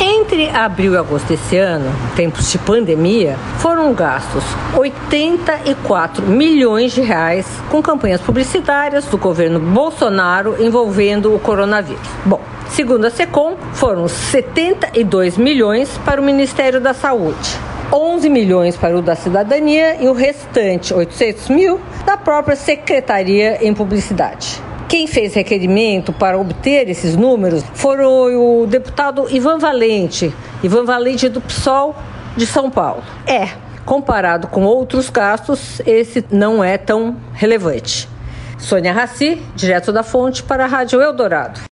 entre abril e agosto desse ano, tempos de pandemia, foram gastos 84 milhões de reais com campanhas publicitárias do governo Bolsonaro envolvendo o coronavírus. Bom, segundo a Secom, foram 72 milhões para o Ministério da Saúde. 11 milhões para o da cidadania e o restante, 800 mil, da própria Secretaria em Publicidade. Quem fez requerimento para obter esses números foram o deputado Ivan Valente, Ivan Valente do PSOL de São Paulo. É, comparado com outros gastos, esse não é tão relevante. Sônia Raci, direto da fonte para a Rádio Eldorado.